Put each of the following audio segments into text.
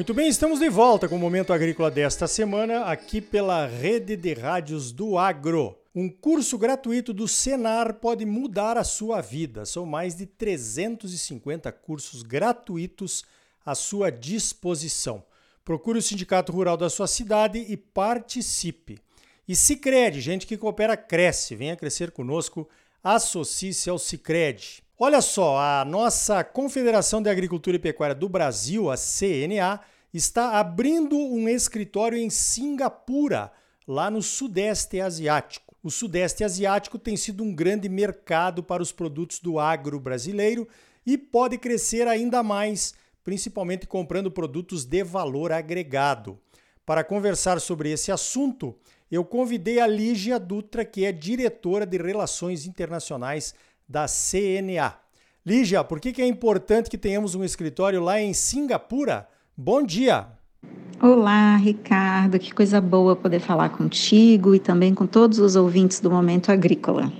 Muito bem, estamos de volta com o Momento Agrícola desta semana, aqui pela Rede de Rádios do Agro. Um curso gratuito do Senar pode mudar a sua vida. São mais de 350 cursos gratuitos à sua disposição. Procure o Sindicato Rural da sua cidade e participe. E Sicredi, gente que coopera cresce. Venha crescer conosco, associe-se ao Sicredi. Olha só, a nossa Confederação de Agricultura e Pecuária do Brasil, a CNA, está abrindo um escritório em Singapura, lá no Sudeste Asiático. O Sudeste Asiático tem sido um grande mercado para os produtos do agro brasileiro e pode crescer ainda mais, principalmente comprando produtos de valor agregado. Para conversar sobre esse assunto, eu convidei a Lígia Dutra, que é diretora de Relações Internacionais da CNA. Lígia, por que, que é importante que tenhamos um escritório lá em Singapura? Bom dia! Olá, Ricardo, que coisa boa poder falar contigo e também com todos os ouvintes do Momento Agrícola.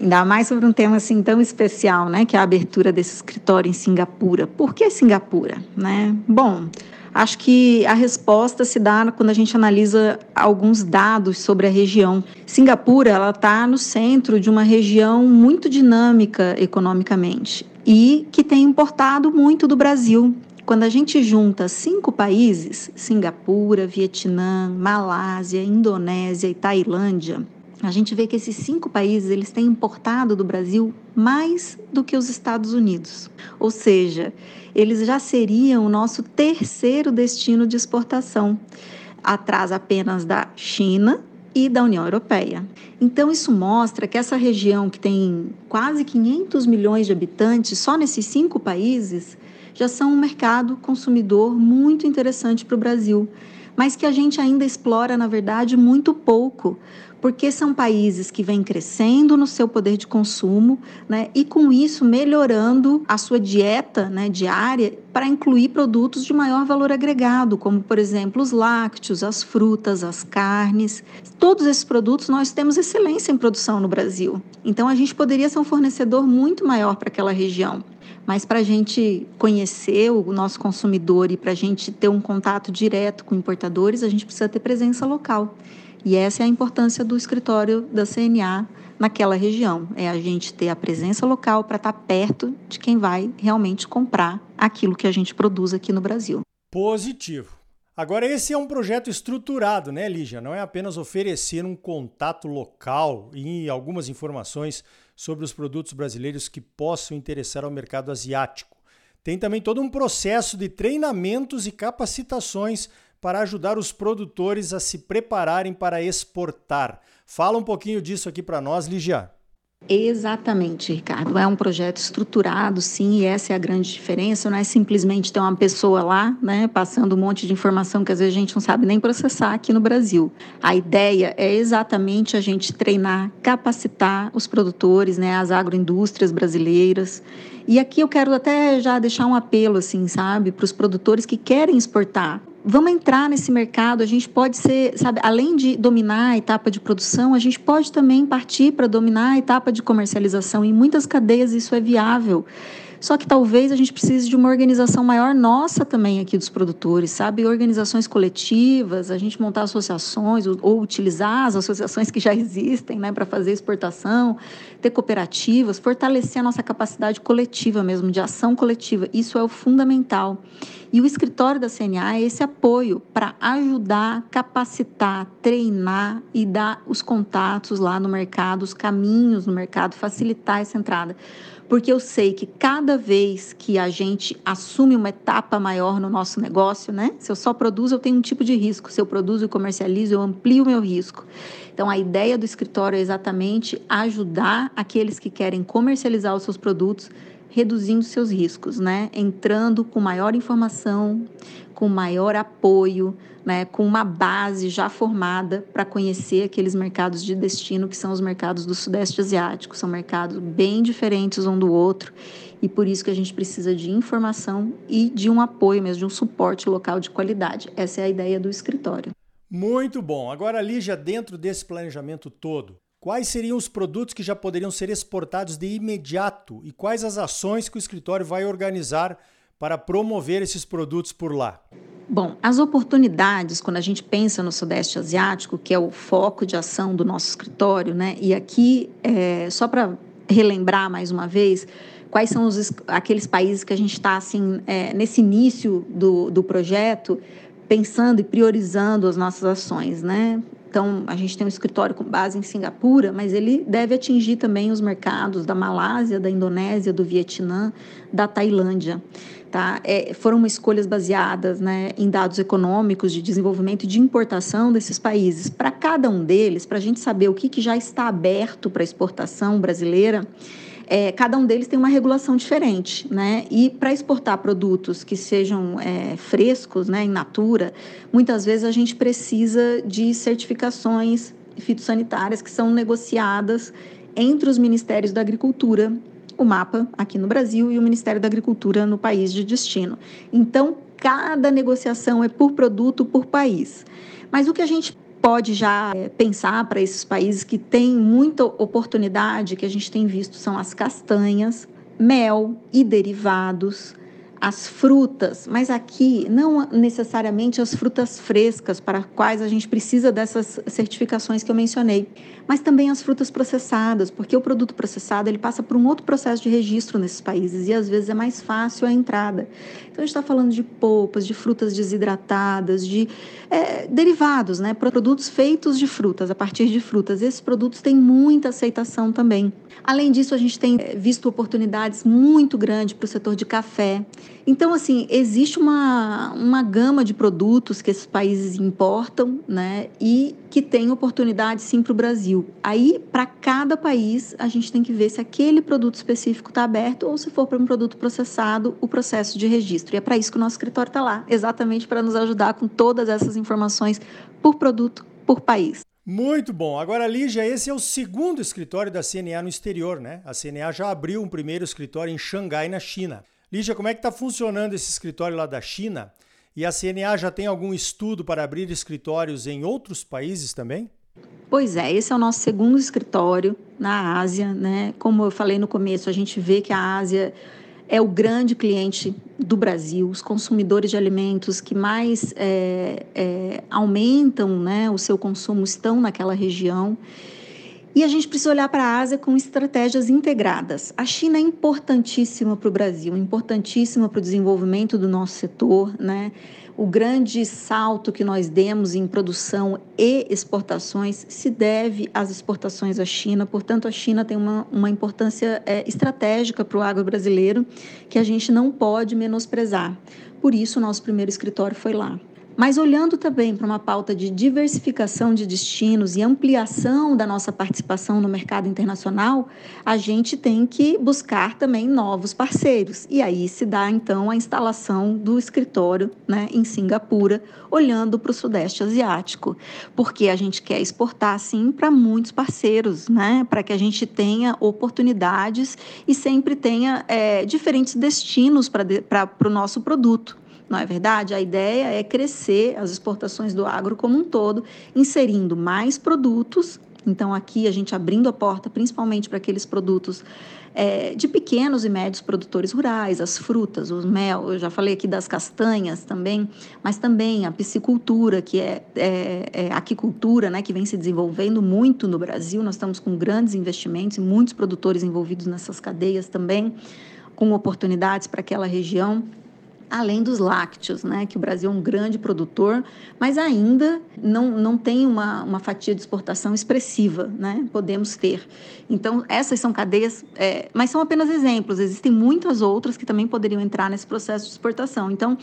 Ainda mais sobre um tema assim tão especial, né, que é a abertura desse escritório em Singapura. Por que Singapura, né? Bom, Acho que a resposta se dá quando a gente analisa alguns dados sobre a região. Singapura ela está no centro de uma região muito dinâmica economicamente e que tem importado muito do Brasil. Quando a gente junta cinco países, Singapura, Vietnã, Malásia, Indonésia e Tailândia, a gente vê que esses cinco países eles têm importado do Brasil mais do que os Estados Unidos. Ou seja, eles já seriam o nosso terceiro destino de exportação, atrás apenas da China e da União Europeia. Então, isso mostra que essa região, que tem quase 500 milhões de habitantes, só nesses cinco países, já são um mercado consumidor muito interessante para o Brasil, mas que a gente ainda explora, na verdade, muito pouco porque são países que vêm crescendo no seu poder de consumo, né, e com isso melhorando a sua dieta né, diária para incluir produtos de maior valor agregado, como por exemplo os lácteos, as frutas, as carnes. Todos esses produtos nós temos excelência em produção no Brasil. Então a gente poderia ser um fornecedor muito maior para aquela região. Mas para a gente conhecer o nosso consumidor e para a gente ter um contato direto com importadores, a gente precisa ter presença local. E essa é a importância do escritório da CNA naquela região, é a gente ter a presença local para estar tá perto de quem vai realmente comprar aquilo que a gente produz aqui no Brasil. Positivo. Agora, esse é um projeto estruturado, né, Lígia? Não é apenas oferecer um contato local e algumas informações sobre os produtos brasileiros que possam interessar ao mercado asiático. Tem também todo um processo de treinamentos e capacitações para ajudar os produtores a se prepararem para exportar. Fala um pouquinho disso aqui para nós, Ligia. Exatamente, Ricardo. É um projeto estruturado, sim, e essa é a grande diferença. Não é simplesmente ter uma pessoa lá, né, passando um monte de informação que às vezes a gente não sabe nem processar aqui no Brasil. A ideia é exatamente a gente treinar, capacitar os produtores, né, as agroindústrias brasileiras. E aqui eu quero até já deixar um apelo, assim, sabe, para os produtores que querem exportar vamos entrar nesse mercado. A gente pode ser, sabe, além de dominar a etapa de produção, a gente pode também partir para dominar a etapa de comercialização. Em muitas cadeias isso é viável. Só que talvez a gente precise de uma organização maior nossa também aqui dos produtores, sabe? Organizações coletivas, a gente montar associações ou, utilizar as associações que já existem, né, para fazer exportação, ter cooperativas, fortalecer a nossa capacidade coletiva mesmo, de ação coletiva. Isso é o fundamental. E o escritório da CNA é esse apoio para ajudar, capacitar, treinar e dar os contatos lá no mercado, os caminhos no mercado, facilitar essa entrada porque eu sei que cada vez que a gente assume uma etapa maior no nosso negócio, né? Se eu só produzo, eu tenho um tipo de risco. Se eu produzo e comercializo, eu amplio o meu risco. Então, a ideia do escritório é exatamente ajudar aqueles que querem comercializar os seus produtos reduzindo seus riscos, né? Entrando com maior informação, com maior apoio, né? Com uma base já formada para conhecer aqueles mercados de destino que são os mercados do Sudeste Asiático. São mercados bem diferentes um do outro e por isso que a gente precisa de informação e de um apoio mesmo, de um suporte local de qualidade. Essa é a ideia do escritório. Muito bom. Agora, Lígia, dentro desse planejamento todo, Quais seriam os produtos que já poderiam ser exportados de imediato e quais as ações que o escritório vai organizar para promover esses produtos por lá? Bom, as oportunidades, quando a gente pensa no Sudeste Asiático, que é o foco de ação do nosso escritório, né? E aqui, é, só para relembrar mais uma vez, quais são os, aqueles países que a gente está, assim, é, nesse início do, do projeto, pensando e priorizando as nossas ações, né? Então, a gente tem um escritório com base em Singapura, mas ele deve atingir também os mercados da Malásia, da Indonésia, do Vietnã, da Tailândia. Tá? É, foram escolhas baseadas né, em dados econômicos de desenvolvimento e de importação desses países. Para cada um deles, para a gente saber o que, que já está aberto para exportação brasileira, é, cada um deles tem uma regulação diferente, né? E para exportar produtos que sejam é, frescos, né, in natura, muitas vezes a gente precisa de certificações fitossanitárias que são negociadas entre os ministérios da Agricultura o mapa aqui no Brasil e o Ministério da Agricultura no país de destino. Então, cada negociação é por produto, por país. Mas o que a gente pode já é, pensar para esses países que têm muita oportunidade, que a gente tem visto, são as castanhas, mel e derivados, as frutas, mas aqui não necessariamente as frutas frescas para quais a gente precisa dessas certificações que eu mencionei, mas também as frutas processadas, porque o produto processado ele passa por um outro processo de registro nesses países e às vezes é mais fácil a entrada. Então a gente está falando de polpas, de frutas desidratadas, de é, derivados, né, produtos feitos de frutas, a partir de frutas. Esses produtos têm muita aceitação também. Além disso, a gente tem é, visto oportunidades muito grandes para o setor de café. Então, assim, existe uma, uma gama de produtos que esses países importam, né, e que tem oportunidade sim para o Brasil. Aí, para cada país, a gente tem que ver se aquele produto específico está aberto ou se for para um produto processado, o processo de registro. E é para isso que o nosso escritório está lá, exatamente para nos ajudar com todas essas informações por produto, por país. Muito bom. Agora, Lígia, esse é o segundo escritório da CNA no exterior, né? A CNA já abriu um primeiro escritório em Xangai, na China. Lígia, como é que está funcionando esse escritório lá da China? E a CNA já tem algum estudo para abrir escritórios em outros países também? Pois é, esse é o nosso segundo escritório na Ásia, né? Como eu falei no começo, a gente vê que a Ásia é o grande cliente do Brasil, os consumidores de alimentos que mais é, é, aumentam né, o seu consumo estão naquela região. E a gente precisa olhar para a Ásia com estratégias integradas. A China é importantíssima para o Brasil, importantíssima para o desenvolvimento do nosso setor, né? O grande salto que nós demos em produção e exportações se deve às exportações à China. Portanto, a China tem uma, uma importância é, estratégica para o agro brasileiro que a gente não pode menosprezar. Por isso, o nosso primeiro escritório foi lá. Mas olhando também para uma pauta de diversificação de destinos e ampliação da nossa participação no mercado internacional, a gente tem que buscar também novos parceiros. E aí se dá então a instalação do escritório né, em Singapura, olhando para o Sudeste Asiático, porque a gente quer exportar sim para muitos parceiros, né, para que a gente tenha oportunidades e sempre tenha é, diferentes destinos para o nosso produto. Não é verdade? A ideia é crescer as exportações do agro como um todo, inserindo mais produtos. Então, aqui a gente abrindo a porta principalmente para aqueles produtos é, de pequenos e médios produtores rurais, as frutas, o mel, eu já falei aqui das castanhas também, mas também a piscicultura, que é, é, é aquicultura, né, que vem se desenvolvendo muito no Brasil. Nós estamos com grandes investimentos e muitos produtores envolvidos nessas cadeias também, com oportunidades para aquela região além dos lácteos, né, que o Brasil é um grande produtor, mas ainda não, não tem uma, uma fatia de exportação expressiva, né, podemos ter. Então, essas são cadeias, é, mas são apenas exemplos, existem muitas outras que também poderiam entrar nesse processo de exportação. Então,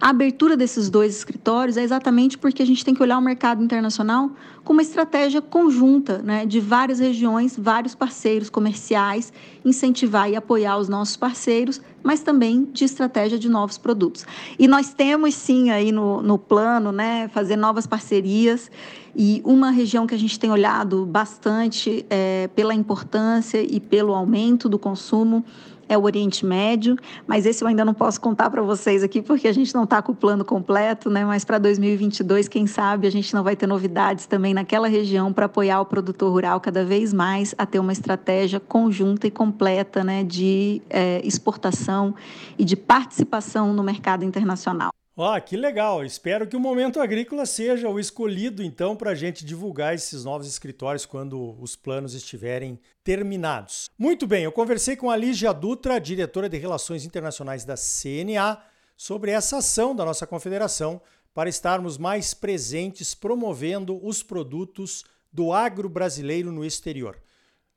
a abertura desses dois escritórios é exatamente porque a gente tem que olhar o mercado internacional com uma estratégia conjunta, né, de várias regiões, vários parceiros comerciais, incentivar e apoiar os nossos parceiros, mas também de estratégia de novos produtos. E nós temos sim aí no, no plano, né, fazer novas parcerias e uma região que a gente tem olhado bastante é, pela importância e pelo aumento do consumo é o Oriente Médio, mas esse eu ainda não posso contar para vocês aqui porque a gente não está com o plano completo, né? Mas para 2022, quem sabe a gente não vai ter novidades também naquela região para apoiar o produtor rural cada vez mais a ter uma estratégia conjunta e completa, né, de é, exportação e de participação no mercado internacional. Oh, que legal! Espero que o Momento Agrícola seja o escolhido, então, para a gente divulgar esses novos escritórios quando os planos estiverem terminados. Muito bem, eu conversei com a Lígia Dutra, diretora de Relações Internacionais da CNA, sobre essa ação da nossa confederação para estarmos mais presentes promovendo os produtos do agro brasileiro no exterior.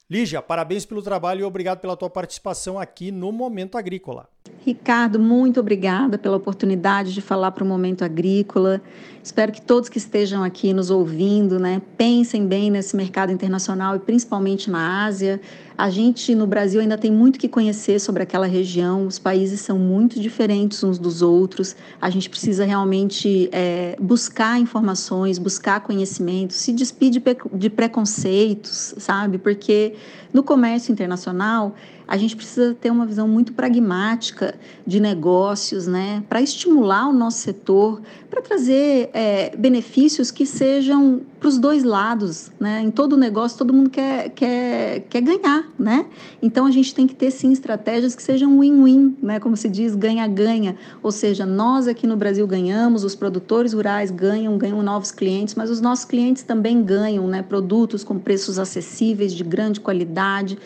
Lígia, parabéns pelo trabalho e obrigado pela tua participação aqui no Momento Agrícola. Ricardo, muito obrigada pela oportunidade de falar para o Momento Agrícola. Espero que todos que estejam aqui nos ouvindo, né, pensem bem nesse mercado internacional e principalmente na Ásia. A gente no Brasil ainda tem muito que conhecer sobre aquela região. Os países são muito diferentes uns dos outros. A gente precisa realmente é, buscar informações, buscar conhecimento, se despedir de preconceitos, sabe? Porque no comércio internacional a gente precisa ter uma visão muito pragmática de negócios, né, para estimular o nosso setor, para trazer é, benefícios que sejam para os dois lados, né? Em todo negócio, todo mundo quer, quer, quer ganhar, né? Então a gente tem que ter sim estratégias que sejam win-win, né? Como se diz, ganha-ganha. Ou seja, nós aqui no Brasil ganhamos, os produtores rurais ganham, ganham novos clientes, mas os nossos clientes também ganham, né? Produtos com preços acessíveis, de grande qualidade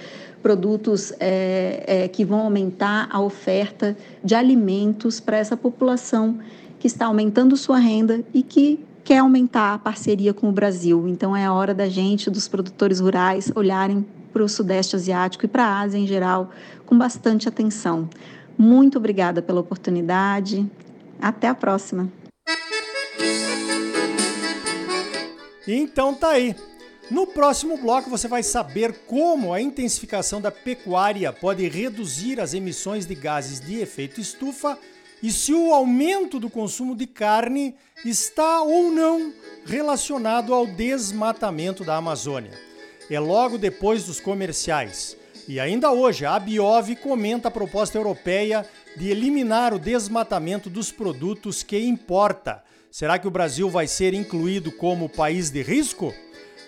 produtos é, é, que vão aumentar a oferta de alimentos para essa população que está aumentando sua renda e que quer aumentar a parceria com o Brasil. Então é a hora da gente, dos produtores rurais, olharem para o Sudeste Asiático e para a Ásia em geral com bastante atenção. Muito obrigada pela oportunidade. Até a próxima. Então tá aí. No próximo bloco você vai saber como a intensificação da pecuária pode reduzir as emissões de gases de efeito estufa e se o aumento do consumo de carne está ou não relacionado ao desmatamento da Amazônia. É logo depois dos comerciais. E ainda hoje, a Biov comenta a proposta europeia de eliminar o desmatamento dos produtos que importa. Será que o Brasil vai ser incluído como país de risco?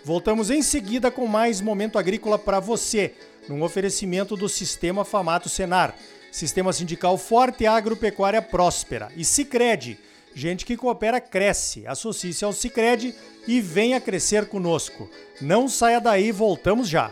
Voltamos em seguida com mais momento agrícola para você, num oferecimento do Sistema Famato Senar, Sistema Sindical Forte e Agropecuária Próspera. E Sicredi, gente que coopera cresce. Associe-se ao Sicredi e venha crescer conosco. Não saia daí, voltamos já.